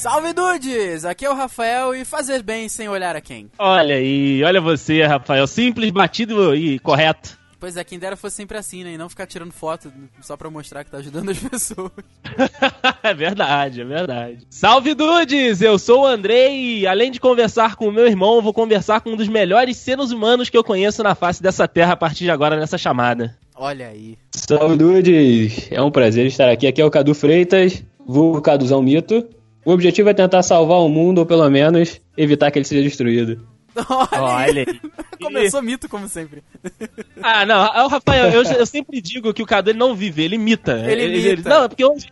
Salve dudes! Aqui é o Rafael e fazer bem sem olhar a quem. Olha aí, olha você, Rafael. Simples, batido e correto. Pois é, quem dera fosse sempre assim, né? E não ficar tirando foto só pra mostrar que tá ajudando as pessoas. é verdade, é verdade. Salve dudes! Eu sou o Andrei e além de conversar com o meu irmão, vou conversar com um dos melhores seres humanos que eu conheço na face dessa terra a partir de agora nessa chamada. Olha aí. Salve dudes! É um prazer estar aqui. Aqui é o Cadu Freitas, vulgo Caduzão Mito. O objetivo é tentar salvar o mundo, ou pelo menos evitar que ele seja destruído. Olha. Começou mito, como sempre. Ah, não, o Rafael, eu, eu sempre digo que o Cadu ele não vive, ele imita. Ele, ele imita. Ele, não, porque hoje,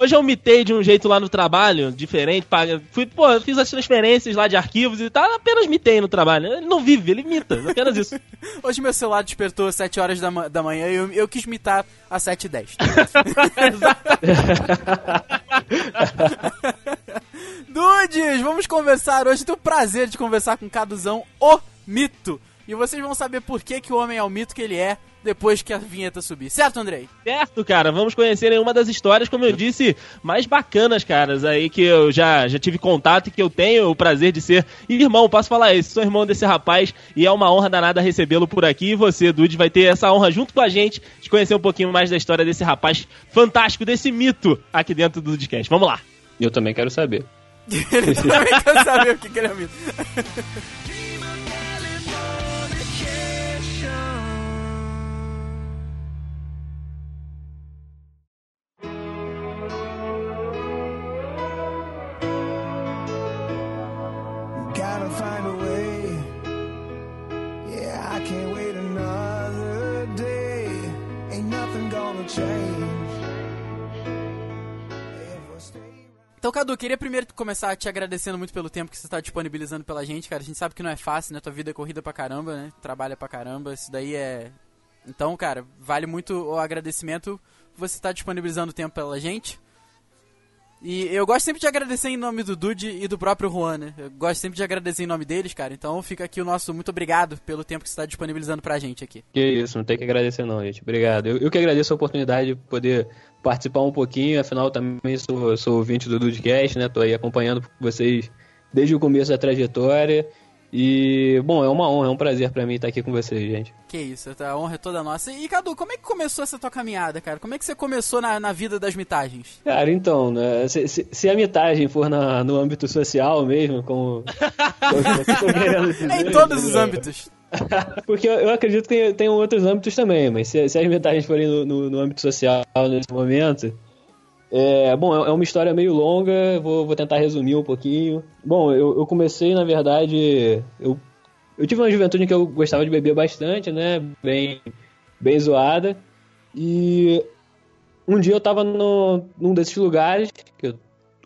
Hoje eu mitei de um jeito lá no trabalho, diferente. Fui, pô, fiz as transferências lá de arquivos e tal, apenas mitei no trabalho. Ele não vive, ele imita, apenas isso. Hoje meu celular despertou às 7 horas da, da manhã e eu, eu quis mitar às 7 e 10. Dudes, vamos conversar hoje. Tenho o prazer de conversar com Caduzão, o mito. E vocês vão saber por que, que o homem é o mito que ele é depois que a vinheta subir. Certo, Andrei? Certo, cara. Vamos conhecer uma das histórias, como eu disse, mais bacanas, caras, aí que eu já, já tive contato e que eu tenho o prazer de ser irmão. Posso falar isso? Sou irmão desse rapaz e é uma honra danada recebê-lo por aqui. E você, Dude, vai ter essa honra junto com a gente de conhecer um pouquinho mais da história desse rapaz fantástico, desse mito aqui dentro do Dudcast. Vamos lá. Eu também quero saber. ele também quer saber o que, que ele é mito. Cadu, queria primeiro começar te agradecendo muito pelo tempo que você está disponibilizando pela gente, cara. A gente sabe que não é fácil, né? Tua vida é corrida pra caramba, né? Trabalha pra caramba. Isso daí é. Então, cara, vale muito o agradecimento você estar tá disponibilizando tempo pela gente. E eu gosto sempre de agradecer em nome do Dude e do próprio Juan, né? Eu gosto sempre de agradecer em nome deles, cara. Então fica aqui o nosso muito obrigado pelo tempo que você está disponibilizando pra gente aqui. Que isso, não tem que agradecer não, gente. Obrigado. Eu, eu que agradeço a oportunidade de poder participar um pouquinho, afinal também sou, sou ouvinte do Dudecast, né? Tô aí acompanhando vocês desde o começo da trajetória. E, bom, é uma honra, é um prazer para mim estar aqui com vocês, gente. Que isso, a honra é toda nossa. E, Cadu, como é que começou essa tua caminhada, cara? Como é que você começou na, na vida das mitagens? Cara, então, né, se, se, se, a mitagem for na, no âmbito social mesmo, como... dizer, em todos os âmbitos. Porque eu, acredito que tem, tem outros âmbitos também, mas se, se as mitagens forem no, no, no âmbito social nesse momento é, bom, é, é uma história meio longa, vou, vou tentar resumir um pouquinho. Bom, eu, eu comecei, na verdade, eu, eu tive uma juventude que eu gostava de beber bastante, né? Bem, bem zoada. E um dia eu tava no, num desses lugares, eu,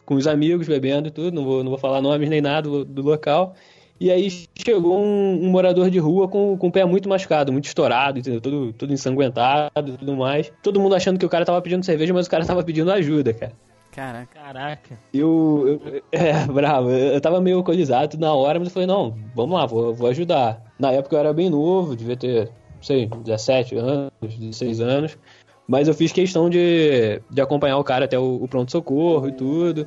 com os amigos bebendo e tudo, não vou, não vou falar nomes nem nada do, do local. E aí chegou um, um, morador de rua com, com o pé muito machucado, muito estourado, entendeu? Todo, todo ensanguentado e tudo mais. Todo mundo achando que o cara tava pedindo cerveja, mas o cara tava pedindo ajuda, cara. Caraca. Caraca. Eu, eu, É, bravo. Eu tava meio alcoolizado na hora, mas eu falei, não, vamos lá, vou, vou ajudar. Na época eu era bem novo, devia ter, não sei, 17 anos, 16 anos. Mas eu fiz questão de, de acompanhar o cara até o, o pronto-socorro e tudo.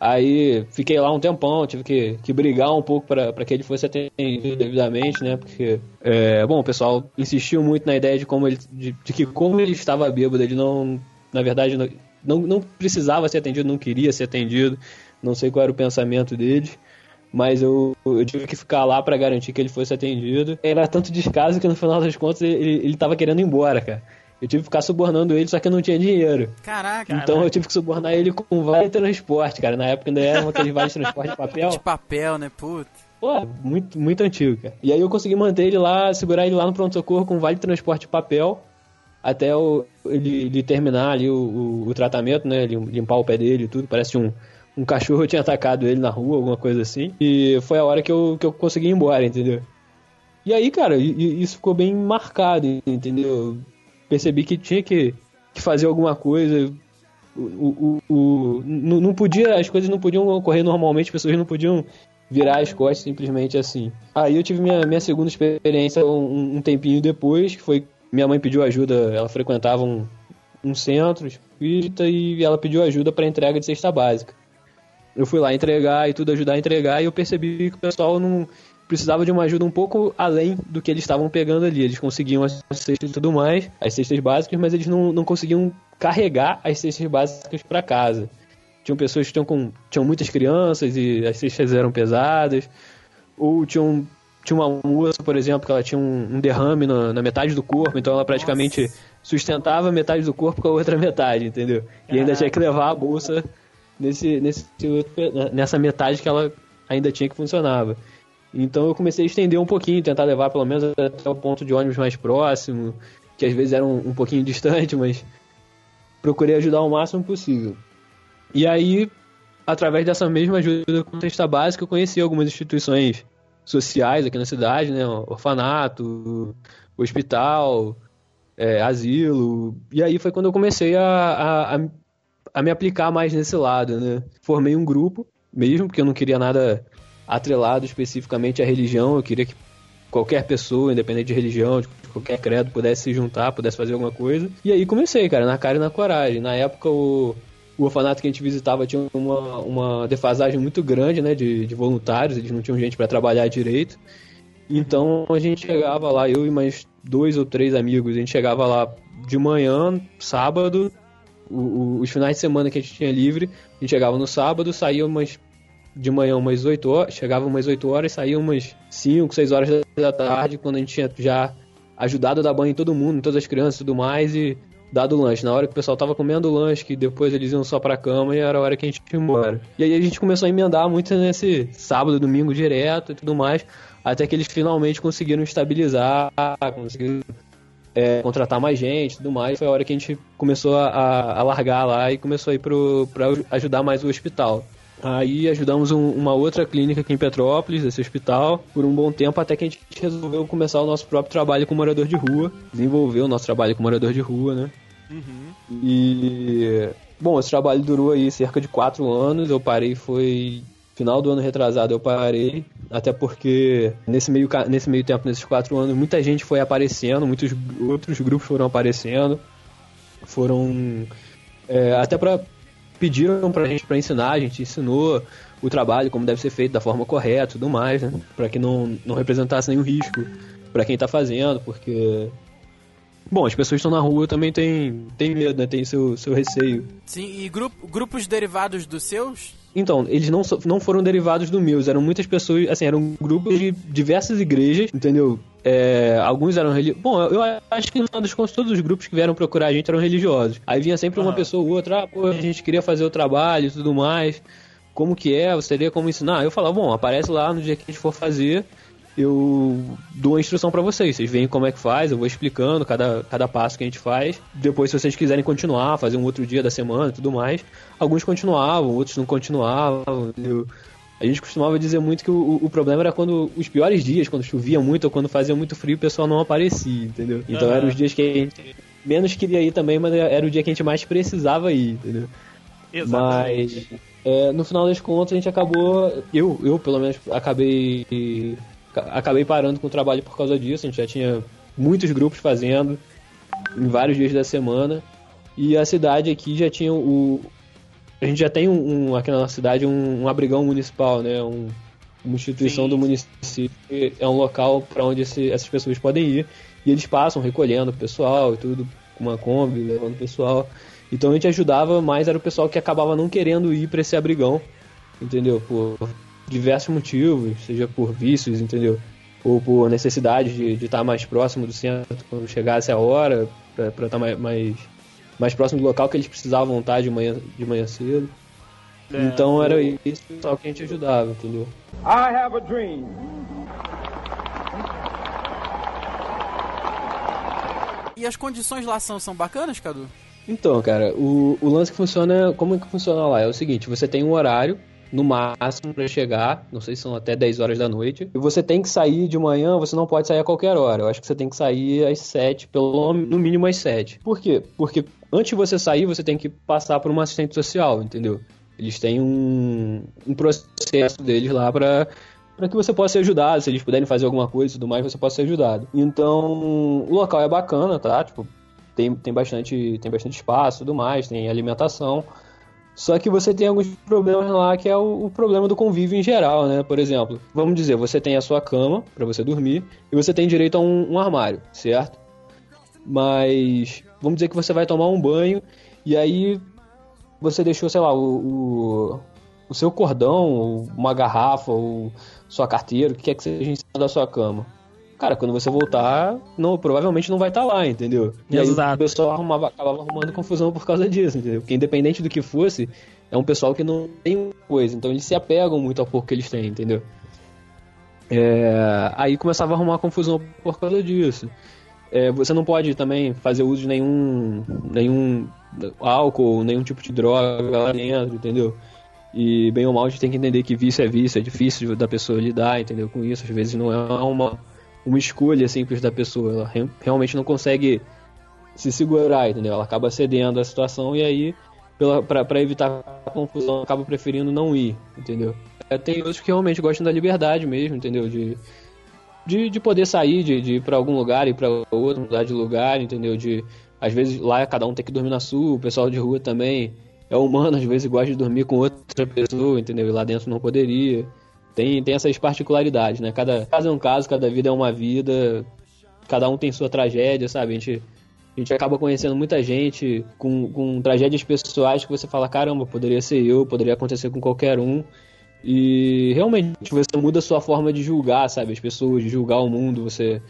Aí fiquei lá um tempão, tive que, que brigar um pouco para que ele fosse atendido devidamente, né? Porque, é, bom, o pessoal insistiu muito na ideia de como ele, de, de, que como ele estava bêbado, ele não, na verdade, não, não precisava ser atendido, não queria ser atendido, não sei qual era o pensamento dele. Mas eu, eu tive que ficar lá para garantir que ele fosse atendido. Era tanto descaso que no final das contas ele, ele tava querendo ir embora, cara. Eu tive que ficar subornando ele, só que eu não tinha dinheiro. Caraca. Então caraca. eu tive que subornar ele com vale transporte, cara. Na época ainda era aquele vale transporte de papel. De papel, né? Puta. Pô, muito, muito antigo, cara. E aí eu consegui manter ele lá, segurar ele lá no pronto-socorro com vale transporte de papel até o, ele, ele, terminar ali o, o, o, tratamento, né? Limpar o pé dele e tudo. Parece um, um cachorro tinha atacado ele na rua, alguma coisa assim. E foi a hora que eu, que eu consegui ir embora, entendeu? E aí, cara, isso ficou bem marcado, entendeu? Percebi que tinha que, que fazer alguma coisa. O, o, o, não, podia, as coisas não podiam ocorrer normalmente, as pessoas não podiam virar as costas simplesmente assim. Aí eu tive minha, minha segunda experiência um, um tempinho depois, que foi minha mãe pediu ajuda, ela frequentava um, um centro espírita e ela pediu ajuda para entrega de cesta básica. eu fui lá entregar e tudo, ajudar a entregar, e eu percebi que o pessoal não precisava de uma ajuda um pouco além do que eles estavam pegando ali. Eles conseguiam as cestas e tudo mais, as cestas básicas, mas eles não, não conseguiam carregar as cestas básicas para casa. Tinham pessoas que tinham, com, tinham muitas crianças e as cestas eram pesadas, ou tinham tinha uma moça, por exemplo, que ela tinha um, um derrame na, na, metade do corpo, então ela praticamente Nossa. sustentava metade do corpo com a outra metade, entendeu? E ainda tinha que levar a bolsa nesse, nesse, nessa metade que ela ainda tinha que funcionava. Então eu comecei a estender um pouquinho, tentar levar pelo menos até o ponto de ônibus mais próximo, que às vezes era um, um pouquinho distante, mas procurei ajudar o máximo possível. E aí, através dessa mesma ajuda com cesta básica, eu conheci algumas instituições sociais aqui na cidade, né? Orfanato, hospital, é, asilo. E aí foi quando eu comecei a, a, a, me aplicar mais nesse lado, né? Formei um grupo, mesmo, porque eu não queria nada atrelado especificamente à religião, eu queria que qualquer pessoa, independente de religião, de qualquer credo, pudesse se juntar, pudesse fazer alguma coisa. E aí comecei, cara, na cara e na coragem. Na época o o orfanato que a gente visitava tinha uma, uma defasagem muito grande né, de, de voluntários, eles não tinham gente para trabalhar direito. Então a gente chegava lá, eu e mais dois ou três amigos, a gente chegava lá de manhã, sábado, o, o, os finais de semana que a gente tinha livre, a gente chegava no sábado, saía umas de manhã umas 8 horas, chegava umas 8 horas, saía umas 5, 6 horas da tarde, quando a gente tinha já ajudado a dar banho em todo mundo, em todas as crianças e tudo mais, e dado o lanche. Na hora que o pessoal tava comendo o lanche, que depois eles iam só pra cama e era a hora que a gente ia embora. E aí a gente começou a emendar muito nesse sábado, domingo direto e tudo mais, até que eles finalmente conseguiram estabilizar, conseguiram é, contratar mais gente e tudo mais. Foi a hora que a gente começou a, a largar lá e começou a ir pro, pra ajudar mais o hospital. Aí ajudamos um, uma outra clínica aqui em Petrópolis, esse hospital, por um bom tempo, até que a gente resolveu começar o nosso próprio trabalho com morador de rua, desenvolver o nosso trabalho com morador de rua, né? Uhum. E. Bom, esse trabalho durou aí cerca de quatro anos. Eu parei, foi. Final do ano retrasado eu parei, até porque nesse meio, nesse meio tempo, nesses quatro anos, muita gente foi aparecendo, muitos outros grupos foram aparecendo, foram. É, até para pediram pra gente para ensinar, a gente ensinou o trabalho, como deve ser feito da forma correta e tudo mais, né? Pra que não, não representasse nenhum risco para quem tá fazendo, porque. Bom, as pessoas que estão na rua também têm, têm medo, né? Tem seu, seu receio. Sim, e grupo, grupos derivados dos seus? Então, eles não, não foram derivados do meus, eram muitas pessoas, assim, eram grupos de diversas igrejas, entendeu? É, alguns eram religiosos. Bom, eu acho que no final das contas todos os grupos que vieram procurar a gente eram religiosos. Aí vinha sempre uma pessoa ou outra, ah, pô, a gente queria fazer o trabalho e tudo mais. Como que é? Você teria como ensinar? Eu falava, bom, aparece lá no dia que a gente for fazer, eu dou a instrução para vocês. Vocês veem como é que faz, eu vou explicando cada, cada passo que a gente faz. Depois, se vocês quiserem continuar, fazer um outro dia da semana e tudo mais, alguns continuavam, outros não continuavam. Entendeu? A gente costumava dizer muito que o, o, problema era quando os piores dias, quando chovia muito ou quando fazia muito frio, o pessoal não aparecia, entendeu? Então uhum. eram os dias que a gente menos queria ir também, mas era o dia que a gente mais precisava ir, entendeu? Exatamente. Mas é, no final das contas a gente acabou, eu, eu pelo menos acabei acabei parando com o trabalho por causa disso. A gente já tinha muitos grupos fazendo em vários dias da semana e a cidade aqui já tinha o a gente já tem um, um aqui na nossa cidade um, um abrigão municipal, né? Um, uma instituição Sim. do município é um local para onde esse, essas pessoas podem ir e eles passam recolhendo o pessoal e tudo com uma kombi levando o pessoal. Então a gente ajudava, mas era o pessoal que acabava não querendo ir para esse abrigão, entendeu? Por diversos motivos, seja por vícios, entendeu? Ou por necessidade de, de estar mais próximo do centro quando chegasse a hora, para estar mais, mais mais próximo do local que eles precisavam estar de manhã, de manhã cedo. É, então era isso só que a gente ajudava, entendeu? I have a dream. E as condições lá são, são bacanas, Cadu? Então, cara, o, o lance que funciona. Como é que funciona lá? É o seguinte: você tem um horário no máximo para chegar, não sei se são até 10 horas da noite. E você tem que sair de manhã, você não pode sair a qualquer hora. Eu acho que você tem que sair às 7, pelo no mínimo às 7. Por quê? Porque antes de você sair, você tem que passar por uma assistente social, entendeu? Eles têm um, um processo deles lá para para que você possa ser ajudado, se eles puderem fazer alguma coisa e tudo mais, você possa ser ajudado. Então, o local é bacana, tá? Tipo, tem, tem, bastante, tem bastante espaço tudo mais, tem alimentação. Só que você tem alguns problemas lá que é o, o, problema do convívio em geral, né? Por exemplo, vamos dizer, você tem a sua cama para você dormir e você tem direito a um, um, armário, certo? Mas vamos dizer que você vai tomar um banho e aí você deixou, sei lá, o, o, o seu cordão, uma garrafa, ou sua carteira, o que quer que seja em cima da sua cama cara, quando você voltar, não, provavelmente não vai estar tá lá, entendeu? E Exato. aí o pessoal arrumava, acabava arrumando confusão por causa disso, entendeu? Porque independente do que fosse, é um pessoal que não tem coisa, então eles se apegam muito ao pouco que eles têm, entendeu? É, aí começava a arrumar confusão por causa disso. É, você não pode também fazer uso de nenhum, nenhum álcool, nenhum tipo de droga lá dentro, entendeu? E bem ou mal a gente tem que entender que vício é vício, é difícil da pessoa lidar, entendeu? Com isso, às vezes não é uma uma escolha simples da pessoa. Ela re realmente não consegue se segurar, entendeu? Ela acaba cedendo à situação e aí, para evitar a confusão, acaba preferindo não ir, entendeu? É, tem outros que realmente gostam da liberdade mesmo, entendeu? De, de, de poder sair, de, de ir para algum lugar e para outro, mudar de lugar, entendeu? De às vezes lá cada um tem que dormir na sua, o pessoal de rua também é humano, às vezes gosta de dormir com outra pessoa, entendeu? E lá dentro não poderia. Tem, tem essas particularidades, né? Cada caso é um caso, cada vida é uma vida, cada um tem sua tragédia, sabe? A gente, a gente acaba conhecendo muita gente com, com tragédias pessoais que você fala, caramba, poderia ser eu, poderia acontecer com qualquer um. E realmente você muda a sua forma de julgar, sabe? As pessoas, de julgar o mundo. Você,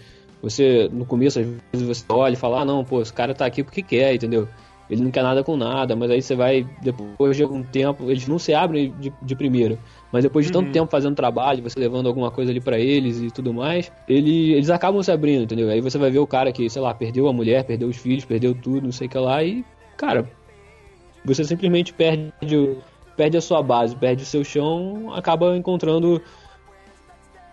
você no começo, às vezes você olha e fala, ah, não, pô, esse cara tá aqui porque quer, entendeu? Ele não quer nada com nada, mas aí você vai, depois de algum tempo, eles não se abrem de, de primeiro. Mas depois de tanto uhum. tempo fazendo trabalho, você levando alguma coisa ali para eles e tudo mais, ele, eles acabam se abrindo, entendeu? Aí você vai ver o cara que, sei lá, perdeu a mulher, perdeu os filhos, perdeu tudo, não sei o que lá, e, cara, você simplesmente perde, perde a sua base, perde o seu chão, acaba encontrando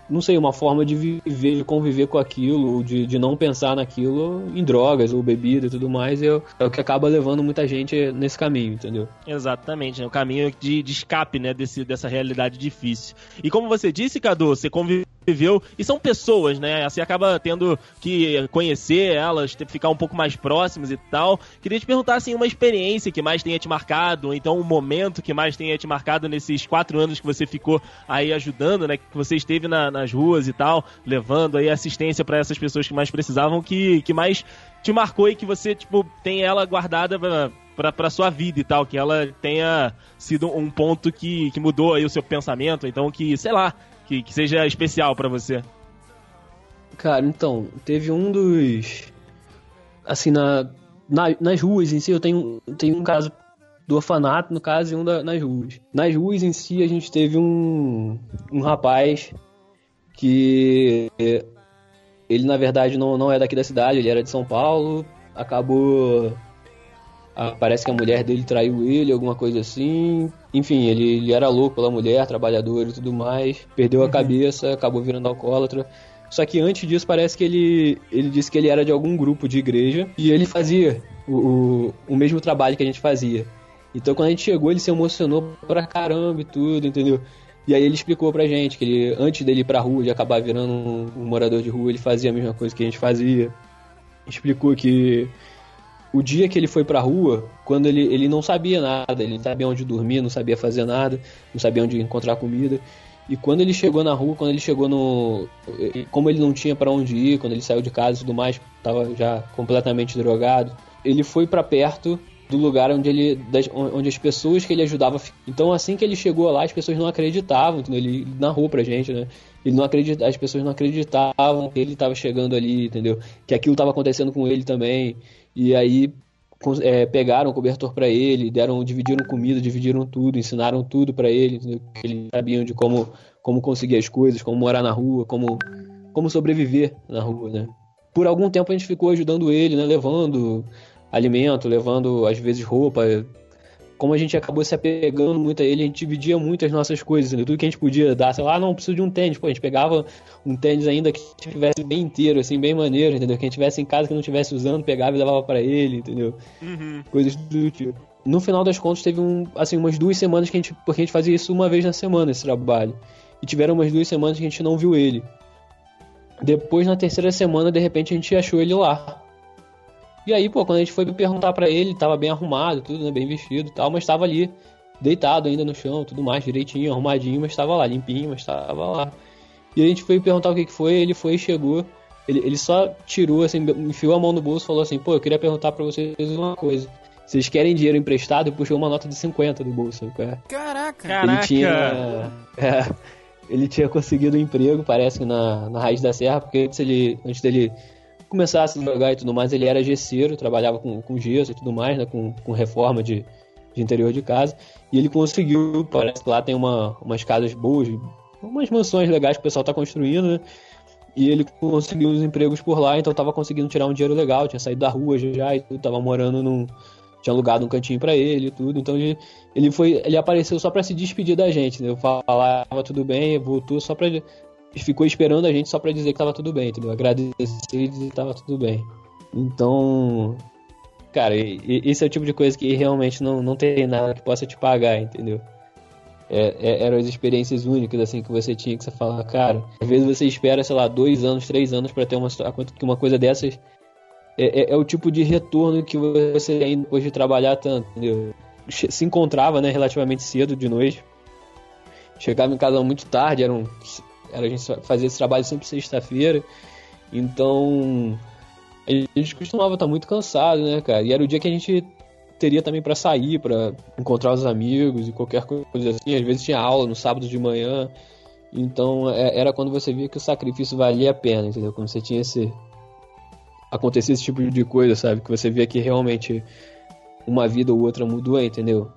não sei, uma forma de viver, de conviver com aquilo, de, de não pensar naquilo em drogas ou bebida e tudo mais, é, é o que acaba levando muita gente nesse caminho, entendeu? Exatamente, né? o caminho de, de escape né, desse, dessa realidade difícil. E como você disse, Cadu, você convive viveu. E são pessoas, né? Você acaba tendo que conhecer elas, ficar um pouco mais próximos e tal. Queria te perguntar, assim, uma experiência que mais tenha te marcado, ou então um momento que mais tenha te marcado nesses quatro anos que você ficou aí ajudando, né? Que você esteve na, nas ruas e tal, levando aí assistência para essas pessoas que mais precisavam, que, que mais te marcou e que você, tipo, tem ela guardada pra, pra, pra sua vida e tal, que ela tenha sido um ponto que, que mudou aí o seu pensamento, então que, sei lá, que, que seja especial para você? Cara, então, teve um dos. Assim, na, na, nas ruas em si, eu tenho, tenho um caso do orfanato, no caso, e um da, nas ruas. Nas ruas em si, a gente teve um, um rapaz que. Ele, na verdade, não, não é daqui da cidade, ele era de São Paulo, acabou ah, parece que a mulher dele traiu ele, alguma coisa assim. Enfim, ele, ele era louco pela mulher, trabalhador e tudo mais. Perdeu a uhum. cabeça, acabou virando alcoólatra. Só que antes disso parece que ele, ele disse que ele era de algum grupo de igreja e ele fazia o, o, o mesmo trabalho que a gente fazia. Então quando a gente chegou, ele se emocionou pra caramba e tudo, entendeu? E aí ele explicou pra gente que ele, antes dele ir pra rua, de acabar virando um, um morador de rua, ele fazia a mesma coisa que a gente fazia. Explicou que o dia que ele foi pra rua, quando ele, ele não sabia nada, ele não sabia onde dormir, não sabia fazer nada, não sabia onde encontrar comida. E quando ele chegou na rua, quando ele chegou no. Como ele não tinha para onde ir, quando ele saiu de casa e tudo mais, estava já completamente drogado, ele foi para perto do lugar onde ele das, onde as pessoas que ele ajudava então assim que ele chegou lá as pessoas não acreditavam entendeu? ele narrou pra gente né ele não acredita as pessoas não acreditavam que ele estava chegando ali entendeu que aquilo estava acontecendo com ele também e aí é, pegaram o cobertor para ele, deram, dividiram comida, dividiram tudo, ensinaram tudo para ele, entendeu? eles sabiam de como, como conseguir as coisas, como morar na rua, como, como sobreviver na rua, né? Por algum tempo a gente ficou ajudando ele, né? Levando alimento, levando às vezes roupa, como a gente acabou se apegando muito a ele, a gente dividia muito as nossas coisas, entendeu? tudo que a gente podia dar, sei lá, ah, não, preciso de um tênis, pô, a gente pegava um tênis ainda que estivesse bem inteiro, assim, bem maneiro, entendeu? Que a gente tivesse em casa que não estivesse usando, pegava e levava para ele, entendeu? Uhum. Coisas do tipo. No final das contas, teve um, assim, umas duas semanas que a gente, porque a gente fazia isso uma vez na semana, esse trabalho, e tiveram umas duas semanas que a gente não viu ele. Depois, na terceira semana, de repente, a gente achou ele lá, e aí, pô, quando a gente foi perguntar para ele, tava bem arrumado, tudo, né, bem vestido e tal, mas tava ali deitado ainda no chão, tudo mais, direitinho, arrumadinho, mas estava lá, limpinho, mas estava lá. E a gente foi perguntar o que, que foi, ele foi e chegou. Ele, ele só tirou, assim, enfiou a mão no bolso e falou assim: pô, eu queria perguntar para vocês uma coisa. Vocês querem dinheiro emprestado? E puxou uma nota de 50 do bolso. Cara. Caraca! Ele tinha. É, ele tinha conseguido um emprego, parece que na, na Raiz da Serra, porque antes, ele, antes dele começar a jogar e tudo mais, ele era gesseiro, trabalhava com, com gesso e tudo mais, né? Com, com reforma de, de interior de casa. E ele conseguiu, parece que lá tem uma, umas casas boas, umas mansões legais que o pessoal está construindo, né? E ele conseguiu uns empregos por lá, então tava conseguindo tirar um dinheiro legal, tinha saído da rua já e tudo, tava morando num. Tinha alugado um cantinho para ele e tudo. Então ele, ele foi. Ele apareceu só para se despedir da gente, né? Eu falava tudo bem, voltou só pra. Ficou esperando a gente só pra dizer que tava tudo bem, entendeu? Agradecer e dizer que tava tudo bem. Então. Cara, esse é o tipo de coisa que realmente não, não tem nada que possa te pagar, entendeu? É, é, eram as experiências únicas assim que você tinha que você fala, cara, às vezes você espera, sei lá, dois anos, três anos para ter uma que uma coisa dessas é, é, é, o tipo de retorno que você tem depois de trabalhar tanto, entendeu? Se encontrava, né, relativamente cedo de noite, chegava em casa muito tarde, era, um, era a gente fazia esse trabalho sempre sexta-feira, então a gente costumava estar muito cansado, né, cara? E era o dia que a gente teria também para sair, para encontrar os amigos e qualquer coisa assim. Às vezes tinha aula no sábado de manhã. Então é, era quando você via que o sacrifício valia a pena, entendeu? Quando você tinha esse. acontecia esse tipo de coisa, sabe? Que você via que realmente uma vida ou outra mudou, entendeu?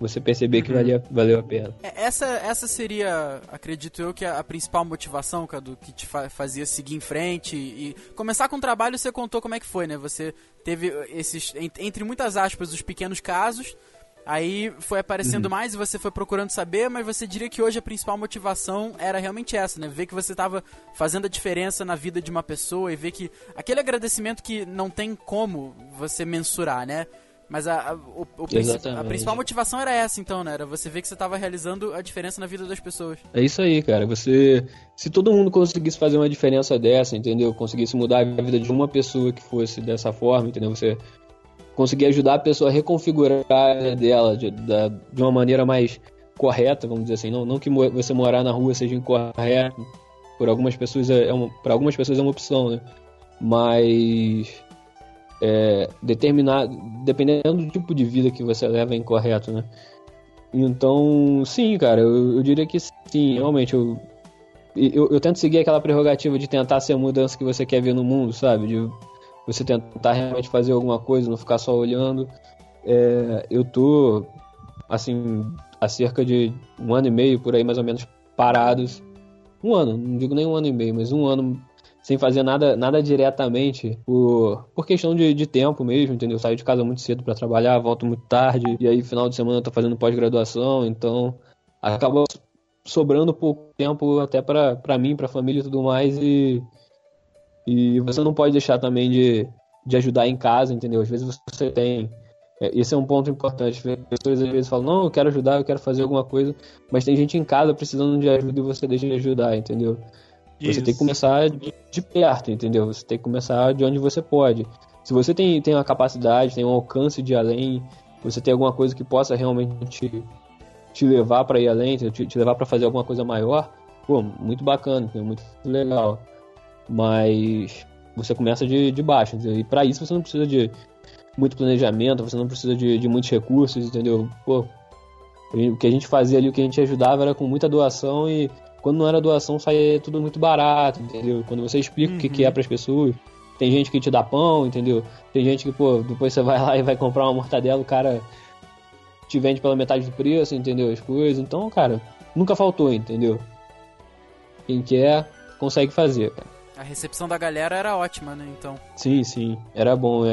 Você perceber que uhum. valia, valeu a pena. É, essa, essa seria, acredito eu, que a, a principal motivação, Cadu, que te fa fazia seguir em frente e começar com o trabalho, você contou como é que foi, né? Você teve esses, entre muitas aspas, os pequenos casos, aí foi aparecendo uhum. mais e você foi procurando saber, mas você diria que hoje a principal motivação era realmente essa, né? Ver que você estava fazendo a diferença na vida de uma pessoa e ver que aquele agradecimento que não tem como você mensurar, né? Mas a, a, o, o a, principal motivação era essa, então, né? Era você ver que você estava realizando a diferença na vida das pessoas. É isso aí, cara. Você. Se todo mundo conseguisse fazer uma diferença dessa, entendeu? Conseguisse mudar a vida de uma pessoa que fosse dessa forma, entendeu? Você conseguir ajudar a pessoa a reconfigurar a dela de, de uma maneira mais correta, vamos dizer assim. Não, não que você morar na rua seja incorreto. Por algumas pessoas é, é uma, para algumas pessoas é uma opção, né? Mas é, determinar, dependendo do tipo de vida que você leva, é incorreto, né? Então, sim, cara, eu, eu diria que sim, realmente, eu, eu, eu, tento seguir aquela prerrogativa de tentar ser a mudança que você quer ver no mundo, sabe? De você tentar realmente fazer alguma coisa, não ficar só olhando. É, eu tô, assim, há cerca de um ano e meio, por aí mais ou menos, parados. Um ano, não digo nem um ano e meio, mas um ano sem fazer nada, nada diretamente por, por questão de, de tempo mesmo, entendeu? saio de casa muito cedo para trabalhar, volto muito tarde, e aí final de semana eu tô fazendo pós-graduação, então acaba sobrando pouco tempo até para mim, para a família e tudo mais, e, e você não pode deixar também de, de ajudar em casa, entendeu? Às vezes você tem. É, esse é um ponto importante. As pessoas às vezes falam, não, eu quero ajudar, eu quero fazer alguma coisa, mas tem gente em casa precisando de ajuda e você deixa de ajudar, entendeu? Você tem que começar de, de, perto, entendeu? Você tem que começar de onde você pode. Se você tem, tem uma capacidade, tem um alcance de além, você tem alguma coisa que possa realmente te, te levar para ir além, te, te levar para fazer alguma coisa maior, pô, muito bacana, muito legal. Mas você começa de, de baixo, entendeu? e para isso você não precisa de muito planejamento, você não precisa de, de muitos recursos, entendeu? Pô, o que a gente fazia ali, o que a gente ajudava era com muita doação e quando não era doação, saía tudo muito barato, entendeu? Quando você explica uhum. o que, que é uhum. para as pessoas, tem gente que te dá pão, entendeu? Tem gente que, pô, depois você vai lá e vai comprar uma mortadela, o cara te vende pela metade do preço, entendeu? As coisas. Então, cara, nunca faltou, entendeu? Quem quer, consegue fazer, cara. A recepção da galera era ótima, né? Então. Sim, sim. Era bom.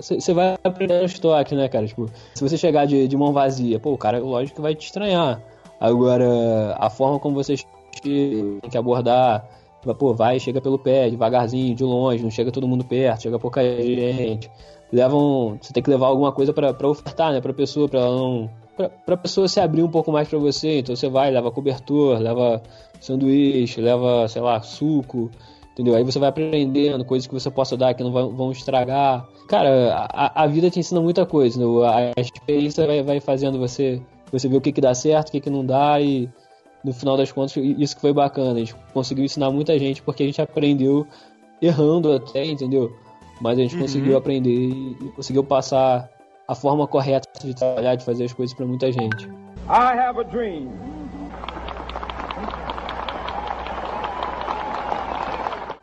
Você é... vai aprender o estoque, né, cara? Tipo, se você chegar de, de mão vazia, pô, o cara, lógico que vai te estranhar. Agora, a forma como você tem que abordar. Pô, vai, chega pelo pé, devagarzinho, de longe, não chega todo mundo perto, chega pouca gente. Levam, você tem que levar alguma coisa para ofertar, né, pra pessoa, para não pra pessoa se abrir um pouco mais para você. Então você vai, leva cobertor, leva sanduíche, leva, sei lá, suco, entendeu? Aí você vai aprendendo coisas que você possa dar que não vão, estragar. Cara, a, a vida te ensina muita coisa, né? a, a experiência vai, vai fazendo você você vê o que, que dá certo, o que, que não dá e no final das contas isso que foi bacana. A gente conseguiu ensinar muita gente porque a gente aprendeu errando até, entendeu? Mas a gente uhum. conseguiu aprender e conseguiu passar a forma correta de trabalhar, de fazer as coisas para muita gente. I have a dream.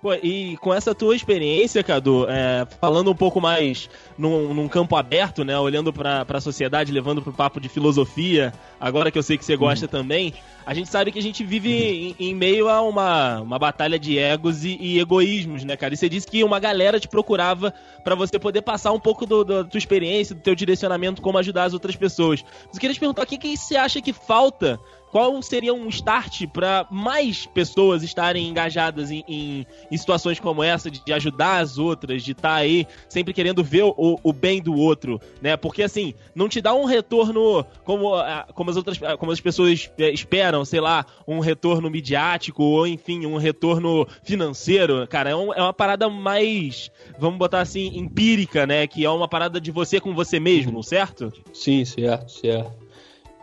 Pô, e com essa tua experiência, Cadu, é, falando um pouco mais num, num, campo aberto, né? Olhando pra, pra sociedade, levando pro papo de filosofia, agora que eu sei que você gosta uhum. também, a gente sabe que a gente vive uhum. em, em, meio a uma, uma batalha de egos e, e, egoísmos, né, cara? E você disse que uma galera te procurava para você poder passar um pouco do, do, da tua experiência, do teu direcionamento, como ajudar as outras pessoas. Mas eu queria te perguntar, o que, que você acha que falta qual seria um start para mais pessoas estarem engajadas em, em, em, situações como essa, de, ajudar as outras, de estar tá aí sempre querendo ver o, o, bem do outro, né? Porque assim, não te dá um retorno como, como, as, outras, como as pessoas é, esperam, sei lá, um retorno midiático ou enfim, um retorno financeiro, cara, é, um, é uma parada mais, vamos botar assim, empírica, né? Que é uma parada de você com você mesmo, certo? Sim, certo, certo.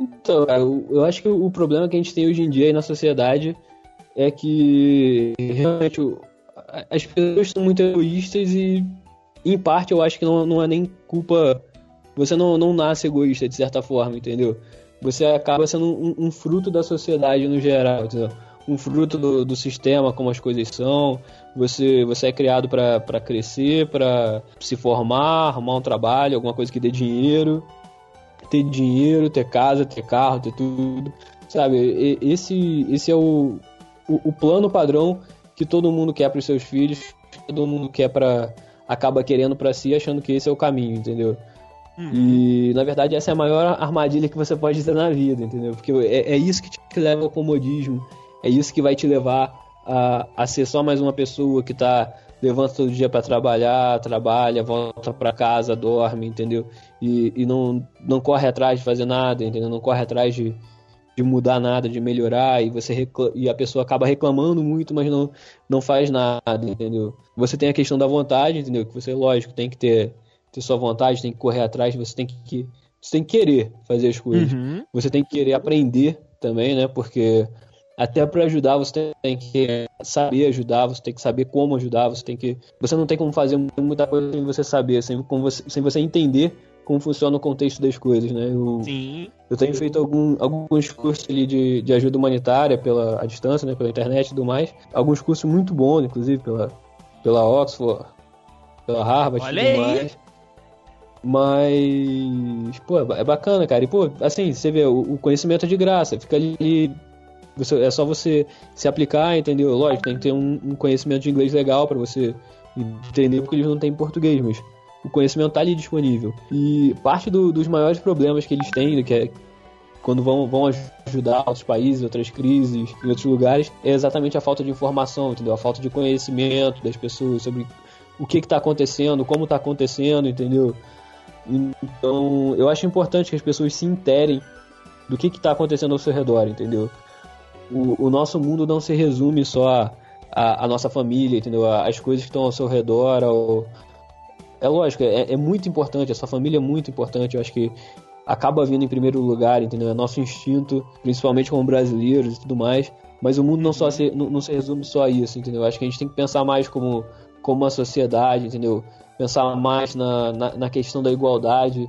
Então, eu, eu acho que o problema que a gente tem hoje em dia aí na sociedade é que realmente as pessoas são muito egoístas e, em parte, eu acho que não, não é nem culpa. Você não, não nasce egoísta, de certa forma, entendeu? Você acaba sendo um, um fruto da sociedade no geral, entendeu? um fruto do, do, sistema, como as coisas são. Você, você é criado para crescer, para se formar, arrumar um trabalho, alguma coisa que dê dinheiro ter dinheiro, ter casa, ter carro, ter tudo. Sabe, esse, esse é o, o, o plano padrão que todo mundo quer para os seus filhos, todo mundo quer para acaba querendo para si, achando que esse é o caminho, entendeu? Uhum. E na verdade essa é a maior armadilha que você pode ter na vida, entendeu? Porque é, é isso que te leva ao comodismo, é isso que vai te levar a, a ser só mais uma pessoa que tá levanta todo dia para trabalhar, trabalha, volta para casa, dorme, entendeu? E, e não, não corre atrás de fazer nada, entendeu? Não corre atrás de, de mudar nada, de melhorar, e você e a pessoa acaba reclamando muito, mas não, não faz nada, entendeu? Você tem a questão da vontade, entendeu? Que você, lógico, tem que ter, ter sua vontade, tem que correr atrás, você tem que, você tem que querer fazer as coisas. Uhum. Você tem que querer aprender também, né? Porque até para ajudar você tem que saber ajudar, você tem que saber como ajudar, você tem que você não tem como fazer muita coisa sem você saber, sem, você, sem você entender como funciona o contexto das coisas, né? Eu, Sim. eu tenho feito algum, alguns cursos ali de, de ajuda humanitária pela à distância, né? Pela internet e tudo mais. Alguns cursos muito bons, inclusive, pela, pela Oxford, pela Harvard e tudo aí. mais. Mas, pô, é bacana, cara. E, pô, assim, você vê, o, o conhecimento é de graça. Fica ali você, é só você se aplicar, entendeu? Lógico, tem que ter um, um conhecimento de inglês legal para você entender, porque eles não têm português, mas o conhecimento está ali disponível. E parte do, dos maiores problemas que eles têm, que é quando vão, vão ajudar outros países, outras crises, em outros lugares, é exatamente a falta de informação, entendeu? A falta de conhecimento das pessoas sobre o que está acontecendo, como está acontecendo, entendeu? Então, eu acho importante que as pessoas se interem do que está acontecendo ao seu redor, entendeu? o, o nosso mundo não se resume só a, a, nossa família, entendeu? As coisas que estão ao seu redor. Ao... É lógico, é, é muito importante, a sua família é muito importante. Eu acho que acaba vindo em primeiro lugar, entendeu? É nosso instinto, principalmente como brasileiros e tudo mais. Mas o mundo não, só se, não, não se resume só a isso, entendeu? Eu acho que a gente tem que pensar mais como, como uma sociedade, entendeu? Pensar mais na, na, na questão da igualdade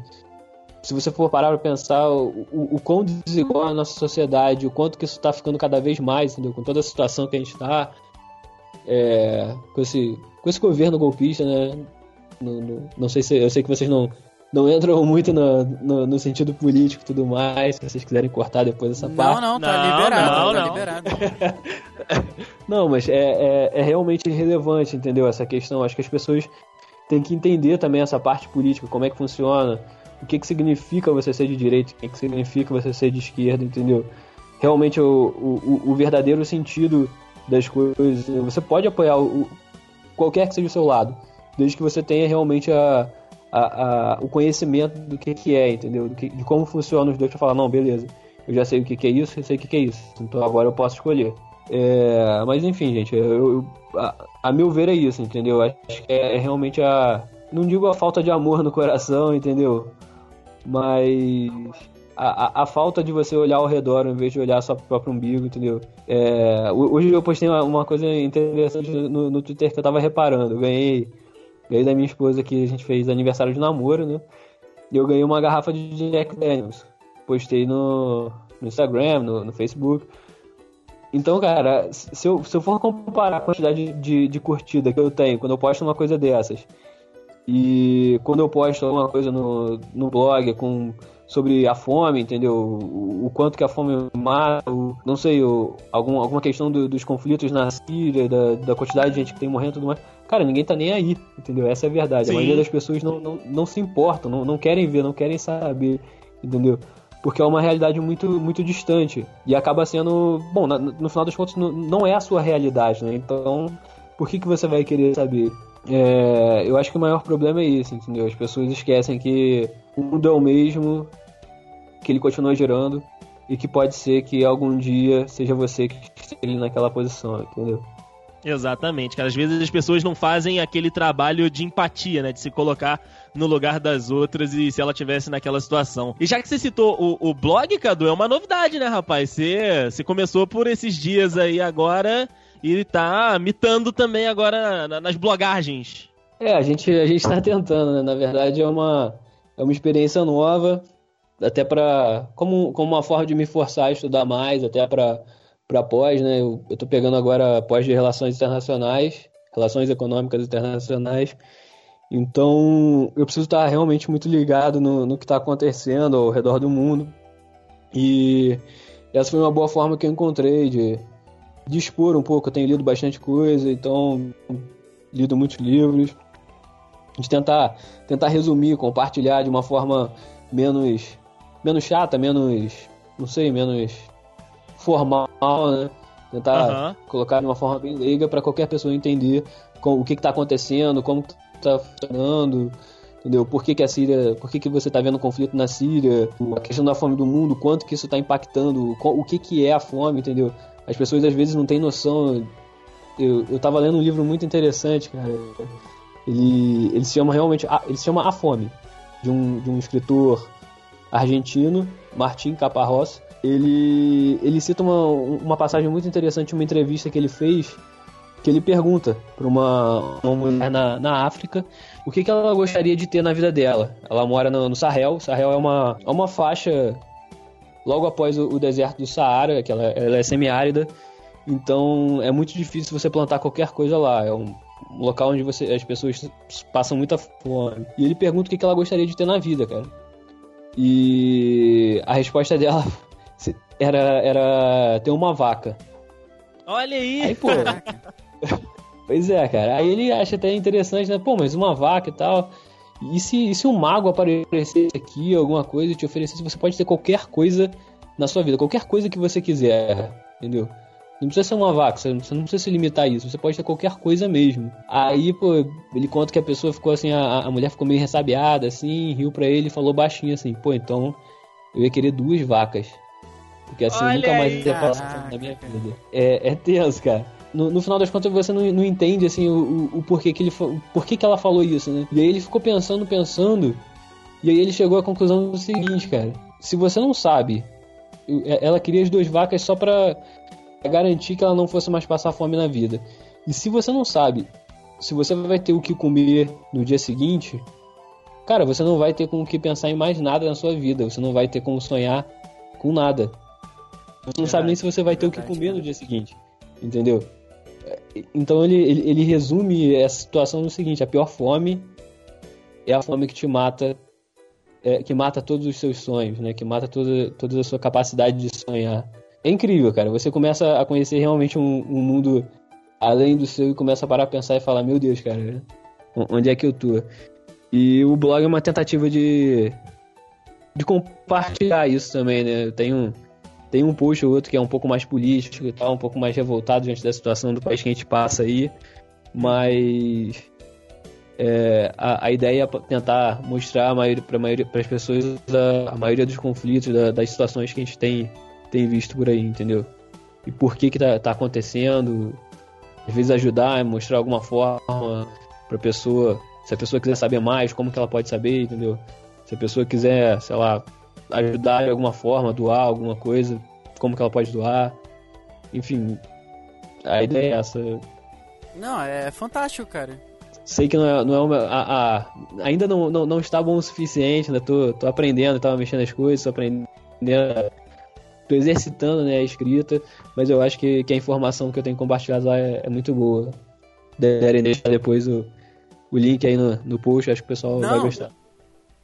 se você for parar para pensar o, o, o quão desigual é a nossa sociedade, o quanto que isso está ficando cada vez mais, entendeu? Com toda a situação que a gente está, é, com, esse, com esse governo golpista, né? No, no, não sei se eu sei que vocês não, não entram muito no, no, no sentido político e tudo mais, se vocês quiserem cortar depois essa não, parte. Não, não, tá não, liberado, não, tá não. liberado. não, mas é, é, é realmente relevante, entendeu? Essa questão. Acho que as pessoas têm que entender também essa parte política, como é que funciona o que, que significa você ser de direita, o que, que significa você ser de esquerda, entendeu? Realmente o, o, o verdadeiro sentido das coisas. Você pode apoiar o, qualquer que seja o seu lado, desde que você tenha realmente a, a, a, o conhecimento do que, que é, entendeu? Que, de como funciona os dois para falar, não, beleza, eu já sei o que, que é isso, eu sei o que, que é isso, então agora eu posso escolher. É, mas enfim, gente, eu, eu, a, a, meu ver é isso, entendeu? Acho que é, é realmente a. Não digo a falta de amor no coração, entendeu? Mas a, a, a, falta de você olhar ao redor em vez de olhar só pro próprio umbigo, entendeu? É, hoje eu postei uma, uma coisa interessante no, no, Twitter que eu tava reparando. Eu ganhei, ganhei da minha esposa que a gente fez aniversário de namoro, né? E eu ganhei uma garrafa de Jack Daniels. Postei no, no Instagram, no, no Facebook. Então, cara, se eu, se eu for comparar a quantidade de, de curtida que eu tenho quando eu posto uma coisa dessas e quando eu posto alguma coisa no, no blog com sobre a fome, entendeu? O, o quanto que a fome mata, o, não sei, o, algum, alguma questão do, dos conflitos na Síria, da, da quantidade de gente que tem morrendo e tudo mais. Cara, ninguém tá nem aí, entendeu? Essa é a verdade. Sim. A maioria das pessoas não, não, não se importam, não, não querem ver, não querem saber, entendeu? Porque é uma realidade muito, muito distante. E acaba sendo. Bom, no, no final das contas, não, não é a sua realidade, né? Então, por que, que você vai querer saber? É, eu acho que o maior problema é isso, entendeu? As pessoas esquecem que o mundo é o mesmo, que ele continua girando e que pode ser que algum dia seja você que esteja naquela posição, entendeu? Exatamente, cara. Às vezes as pessoas não fazem aquele trabalho de empatia, né? De se colocar no lugar das outras e se ela tivesse naquela situação. E já que você citou o, o blog, Cadu, é uma novidade, né, rapaz? Você, você começou por esses dias aí agora e tá mitando também agora nas blogagens. É, a gente, a gente tá tentando, né? Na verdade é uma, é uma experiência nova até para como, como uma forma de me forçar a estudar mais, até para para pós, né? Eu, tô pegando agora pós de relações internacionais, relações econômicas internacionais. Então, eu preciso estar realmente muito ligado no, no que está acontecendo ao redor do mundo. E essa foi uma boa forma que eu encontrei de, de expor um pouco. Eu tenho lido bastante coisa, então lido muitos livros. De tentar, tentar resumir, compartilhar de uma forma menos menos chata, menos. não sei, menos formal, né? Tentar uhum. colocar de uma forma bem leiga para qualquer pessoa entender com, o que está acontecendo, como está funcionando, entendeu? Por que, que a Síria, por que, que você está vendo conflito na Síria, a questão da fome do mundo, quanto que isso está impactando, o que, que é a fome, entendeu? As pessoas às vezes não têm noção. Eu, eu tava lendo um livro muito interessante, cara. Ele, ele se chama realmente. Ele se chama A Fome, de um, de um escritor argentino, Martim Caparrós. Ele, ele cita uma, uma passagem muito interessante, uma entrevista que ele fez, que ele pergunta para uma, uma mulher na, na África o que, que ela gostaria de ter na vida dela. Ela mora no, no Sahel, Sahel é uma, é uma faixa logo após o, o deserto do Saara, que ela, ela é semiárida, então é muito difícil você plantar qualquer coisa lá. É um, local onde você, as pessoas passam muita fome. E ele pergunta o que, que ela gostaria de ter na vida, cara. E a resposta dela era, era ter uma vaca. Olha aí! Aí, pô. pois é, cara. Aí ele acha até interessante, né? Pô, mas uma vaca e tal. E se, e se um mago aparecesse aqui, alguma coisa, e te oferecesse, você pode ter qualquer coisa na sua vida, qualquer coisa que você quiser, entendeu? Não precisa ser uma vaca, você não precisa se limitar a isso, você pode ter qualquer coisa mesmo. Aí, pô, ele conta que a pessoa ficou assim, a, a mulher ficou meio ressabiada, assim, riu pra ele e falou baixinho assim, pô, então eu ia querer duas vacas. Porque assim Olha nunca mais ia passar na minha vida. É, é tenso, cara. No, no, final das contas você não, não entende assim o, o, o, porquê que ele o porquê que ela falou isso, né? E aí ele ficou pensando, pensando, e aí ele chegou à conclusão do seguinte, cara. Se você não sabe, ela queria as duas vacas só pra garantir que ela não fosse mais passar fome na vida. E se você não sabe se você vai ter o que comer no dia seguinte, cara, você não vai ter com o que pensar em mais nada na sua vida. Você não vai ter como sonhar com nada. Você não verdade, sabe nem se você vai ter verdade, o que comer no dia seguinte. Entendeu? Então ele, ele, ele resume essa situação no seguinte: a pior fome é a fome que te mata, é, que mata todos os seus sonhos, né? Que mata toda, toda a sua capacidade de sonhar é incrível, cara. Você começa a conhecer realmente um, um, mundo além do seu e começa a parar a pensar e falar, meu Deus, cara, onde é que eu tô? E o blog é uma tentativa de, de compartilhar isso também, né? Tem um, tem um post ou outro que é um pouco mais político e tal, um pouco mais revoltado diante da situação do país que a gente passa aí, mas é, a, a, ideia é tentar mostrar para as pessoas a, a, maioria dos conflitos, da, das situações que a gente tem tem visto por aí, entendeu? E por que que tá, tá acontecendo. Às vezes ajudar, mostrar alguma forma pra pessoa. Se a pessoa quiser saber mais, como que ela pode saber, entendeu? Se a pessoa quiser, sei lá, ajudar de alguma forma, doar alguma coisa, como que ela pode doar. Enfim, a ideia é essa. Não, é fantástico, cara. Sei que não é, não é uma, a, a, ainda não, não, não está bom o suficiente, né? Tô, tô aprendendo, tava mexendo as coisas, tô aprendendo, tô exercitando né, a escrita, mas eu acho que, que a informação que eu tenho compartilhado lá é, é muito boa. Devem deixar depois o, o link aí no, no post, acho que o pessoal Não, vai gostar.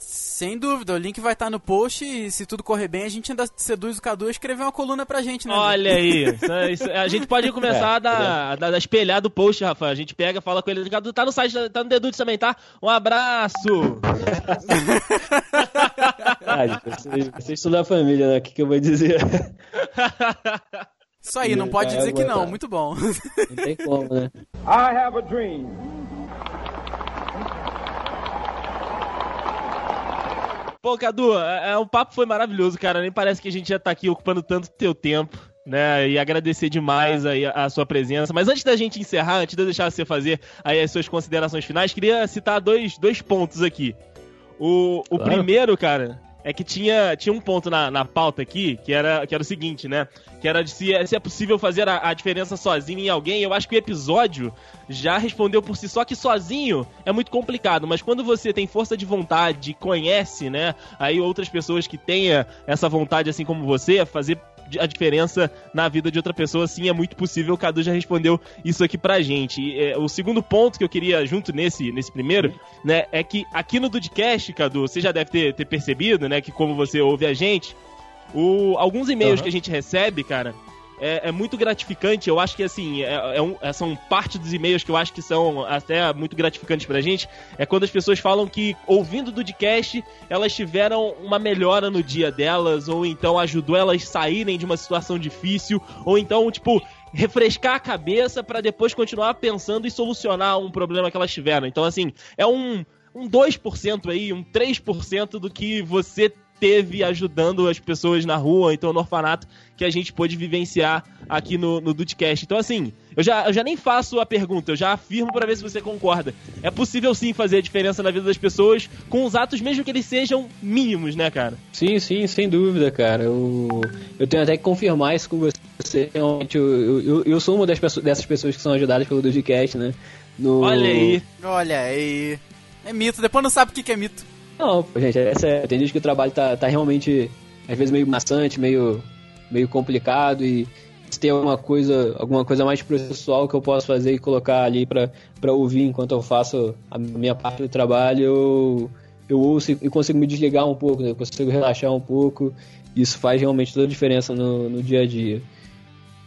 Sem dúvida, o link vai estar no post e se tudo correr bem, a gente ainda seduz o Cadu a escrever uma coluna pra gente, né? Olha aí, isso- isso- a gente pode começar É, a, dar, a dar- a espelhar do post, Rafa. A gente pega, fala com ele, Cadu, tá no site, tá no Dedudes também, tá? Um abraço! Ah, vocês, vocês são da família, né? O que, que eu vou dizer? Isso aí, não pode dizer que não, muito bom. Não tem como, né? I have a dream. Pô, Cadu, é, é, o papo foi maravilhoso, cara. Nem parece que a gente já tá aqui ocupando tanto teu tempo, né? E agradecer demais aí a, a sua presença. Mas antes da gente encerrar, antes de eu deixar você fazer aí as suas considerações finais, queria citar dois, dois pontos aqui. O, o Claro. primeiro, cara, é que tinha, tinha um ponto na, na pauta aqui que era, que era o seguinte, né? Que era de se, é- se é possível fazer a, a diferença sozinho em alguém. Eu acho que o episódio já respondeu por si só que sozinho é muito complicado, mas quando você tem força de vontade, conhece, né, aí outras pessoas que tenha essa vontade assim como você, fazer a diferença na vida de outra pessoa, sim, é muito possível. O Cadu já respondeu isso aqui pra gente. E, é, o segundo ponto que eu queria, junto nesse, nesse primeiro, né, é que aqui no Dudcast, Cadu, você já deve ter, ter percebido, né, que como você ouve a gente, o, alguns e-mails Aham. que a gente recebe, cara, é, é muito gratificante. Eu acho que, assim, é, é um- é- são parte dos e-mails que eu acho que são até muito gratificantes pra gente. É quando as pessoas falam que, ouvindo do podcast, elas tiveram uma melhora no dia delas, ou então ajudou elas saírem de uma situação difícil, ou então, tipo, refrescar a cabeça pra depois continuar pensando e solucionar um problema que elas tiveram. Então, assim, é um, um 2% aí, um 3% do que você teve ajudando as pessoas na rua, então no orfanato, que a gente pôde vivenciar aqui no, no Dudcast. Então, assim, eu já, eu já nem faço a pergunta, eu já afirmo pra ver se você concorda. É possível sim fazer a diferença na vida das pessoas com os atos, mesmo que eles sejam mínimos, né, cara? Sim, sim, sem dúvida, cara. Eu, eu tenho até que confirmar isso com você. Realmente, eu, eu, eu- sou uma das dessas pessoas que são ajudadas pelo Dudcast, né? No... Olha aí. Olha aí. É mito, depois não sabe o que que é mito. Não, gente, é sério. Tem dias que o trabalho tá, tá realmente, às vezes, meio maçante, meio, meio complicado e se tem alguma coisa, alguma coisa mais processual que eu posso fazer e colocar ali pra ouvir enquanto eu faço a minha parte do trabalho, eu, eu ouço e e consigo me desligar um pouco, né? Eu consigo relaxar um pouco. Isso faz realmente toda a diferença no, no dia a dia.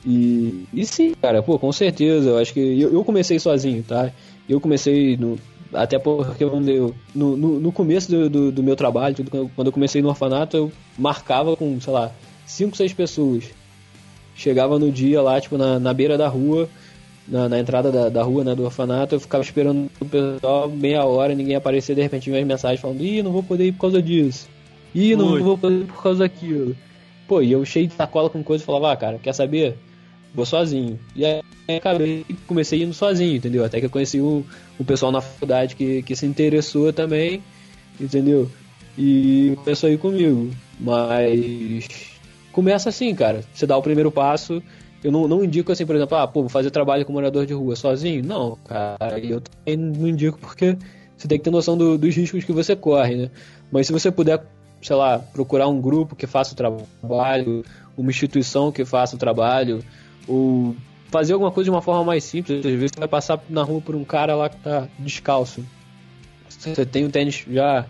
E, e sim, cara, pô, com certeza. Eu acho que eu, eu comecei sozinho, tá? Eu comecei no. Até porque eu- no, no, no começo do, do, do meu trabalho, tudo, quando eu- comecei no orfanato, eu marcava com, sei lá, 5, 6 pessoas. Chegava no dia lá, tipo, na, na beira da rua, na, na entrada da, da rua, né, do orfanato, eu ficava esperando o pessoal meia hora, ninguém aparecia, de repente vinha as mensagens falando, ih, não vou poder ir por causa disso. Ih, não Ui. vou poder ir por causa daquilo. Pô, e eu cheio de sacola com coisa, falava, ah, cara, quer saber? Vou sozinho. E aí acabei, comecei indo sozinho, entendeu? Até que eu conheci o, o pessoal na faculdade que, que se interessou também, entendeu? E começou a ir comigo. Mas começa assim, cara. Você dá o primeiro passo. Eu não, não indico assim, por exemplo, ah, pô, vou fazer trabalho com morador de rua sozinho. Não, cara, eu também não indico porque você tem que ter noção do- dos riscos que você corre, né? Mas se você puder, sei lá, procurar um grupo que faça o trabalho, uma instituição que faça o trabalho, ou fazer alguma coisa de uma forma mais simples. Às vezes você vai passar na rua por um cara lá que tá descalço. Você tem um tênis já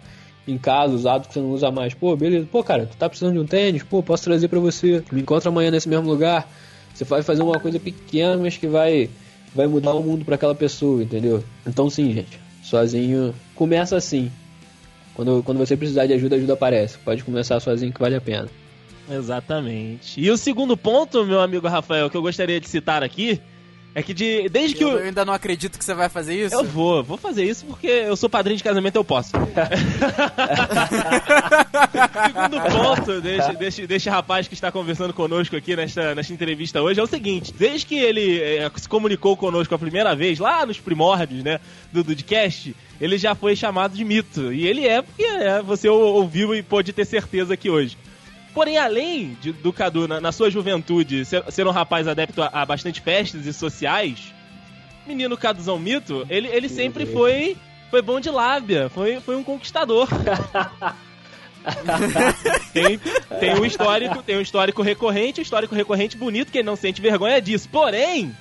em casa, usado, que você não usa mais. Pô, beleza. Pô, cara, tu tá precisando de um tênis? Pô, posso trazer pra você. Me encontra amanhã nesse mesmo lugar. Você vai fazer uma coisa pequena, mas que vai, vai mudar o mundo pra aquela pessoa, entendeu? Então, sim, gente. Sozinho, começa assim. Quando, quando você precisar de ajuda, ajuda aparece. Pode começar sozinho que vale a pena. Exatamente. E o segundo ponto, meu amigo Rafael, que eu gostaria de citar aqui, é que de, desde que Eu, o. eu ainda não acredito que você vai fazer isso. Eu vou, vou fazer isso porque eu sou padrinho de casamento, eu posso. Segundo ponto deste, deste, deste rapaz que está conversando conosco aqui nesta, nesta entrevista hoje é o seguinte: desde que ele eh, se comunicou conosco a primeira vez, lá nos primórdios, né, do Dudcast, ele já foi chamado de mito. E ele é porque é, você ouviu e pôde ter certeza aqui hoje. Porém, além de, do Cadu, na, na, sua juventude, ser, ser, um rapaz adepto a, a, bastante festas e sociais, menino Caduzão Mito, ele, ele sempre foi, foi bom de lábia, foi, foi um conquistador. tem, tem um histórico, tem um histórico recorrente, um histórico recorrente bonito que ele não sente vergonha disso. Porém,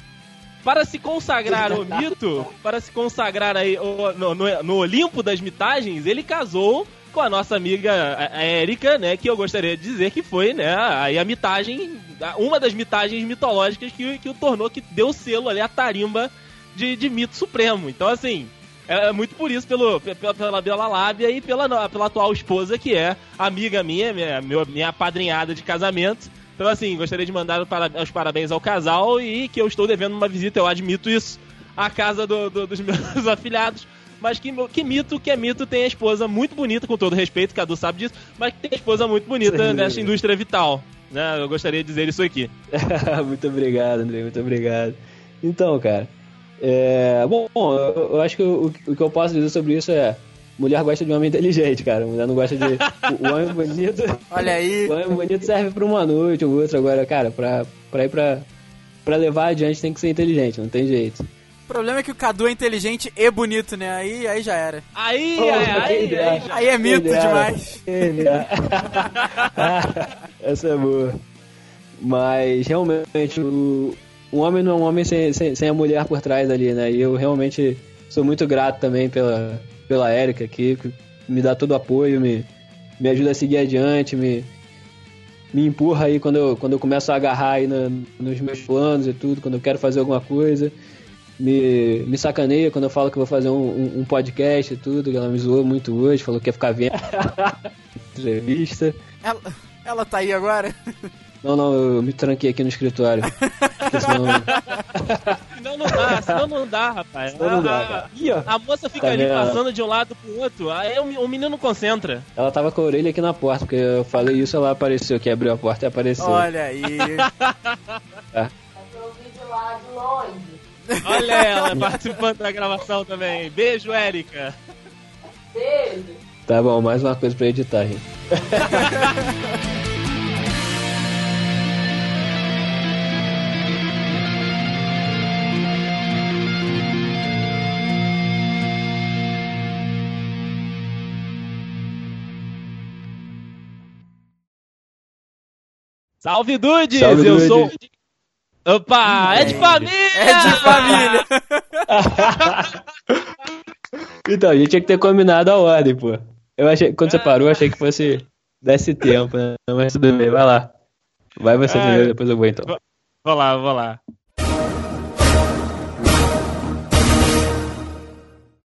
para se consagrar o mito, para se consagrar aí no, no, no Olimpo das mitagens, ele casou com a nossa amiga Érica, né? Que eu gostaria de dizer que foi, né? Aí a mitagem, uma das mitagens mitológicas que, que o tornou, que deu selo ali, a tarimba de, de mito supremo. Então, assim, é, é muito por isso, pelo, pela, pela Bela Lábia e pela, pela atual esposa, que é amiga minha, minha, minha padrinhada de casamento. Então, assim, gostaria de mandar os parabéns ao casal e que eu estou devendo uma visita, eu admito isso, à casa do, do, dos meus afilhados mas que, que mito, que é mito, tem a esposa muito bonita, com todo respeito, Cadu sabe disso, mas que tem a esposa muito bonita Sim. nessa indústria vital. Né? Eu gostaria de dizer isso aqui. muito obrigado, André, muito obrigado. Então, cara, é, bom, eu, eu acho que o, o, que eu posso dizer sobre isso é mulher gosta de homem inteligente, cara. Mulher não gosta de. O, o homem bonito. Olha aí. O homem bonito serve pra uma noite ou outra. Agora, cara, pra, pra ir pra, pra levar adiante tem que ser inteligente, não tem jeito. O problema é que o Cadu é inteligente e bonito, né? Aí, aí já era. Aí, oh, aí, aí, aí, aí, é mito demais. Essa é boa. Mas realmente, o, o homem não é um homem sem, sem, sem, a mulher por trás ali, né? E eu realmente sou muito grato também pela, pela Érica aqui, que me dá todo o apoio, me, me ajuda a seguir adiante, me, me empurra aí quando eu, quando eu começo a agarrar aí nos meus planos e tudo, quando eu quero fazer alguma coisa me, me sacaneia quando eu falo que vou fazer um, um, um podcast e tudo. Ela me zoou muito hoje, falou que ia ficar vendo entrevista. Ela, ela tá aí agora? Não, não, eu me tranquei aqui no escritório. senão... senão não dá, senão não dá, rapaz. Senão não dá, a, a, moça fica tá ali vendo? passando de um lado pro outro, aí o, o menino não concentra. Ela tava com a orelha aqui na porta, porque eu falei isso, ela apareceu, que abriu a porta e apareceu. Olha aí. É. Eu ouvi de lá de longe. Olha ela participando da gravação também. Beijo, Érica. Beijo. Tá bom, mais uma coisa pra editar, gente. Salve Dudes! Salve, eu Dudes. sou Opa, é de família! É de família! então, a gente tinha que ter combinado a ordem, pô. Eu achei, quando você parou, eu achei que fosse desse tempo, né? Mas tudo bem, vai lá. Vai você é, primeiro, depois eu vou então. Vou lá, vou lá.